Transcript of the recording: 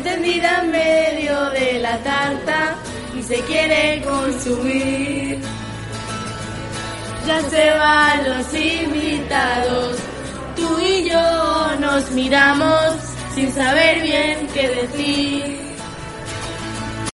encendida en medio de la tarta y se quiere consumir. Ya se van los invitados, tú y yo nos miramos sin saber bien qué decir.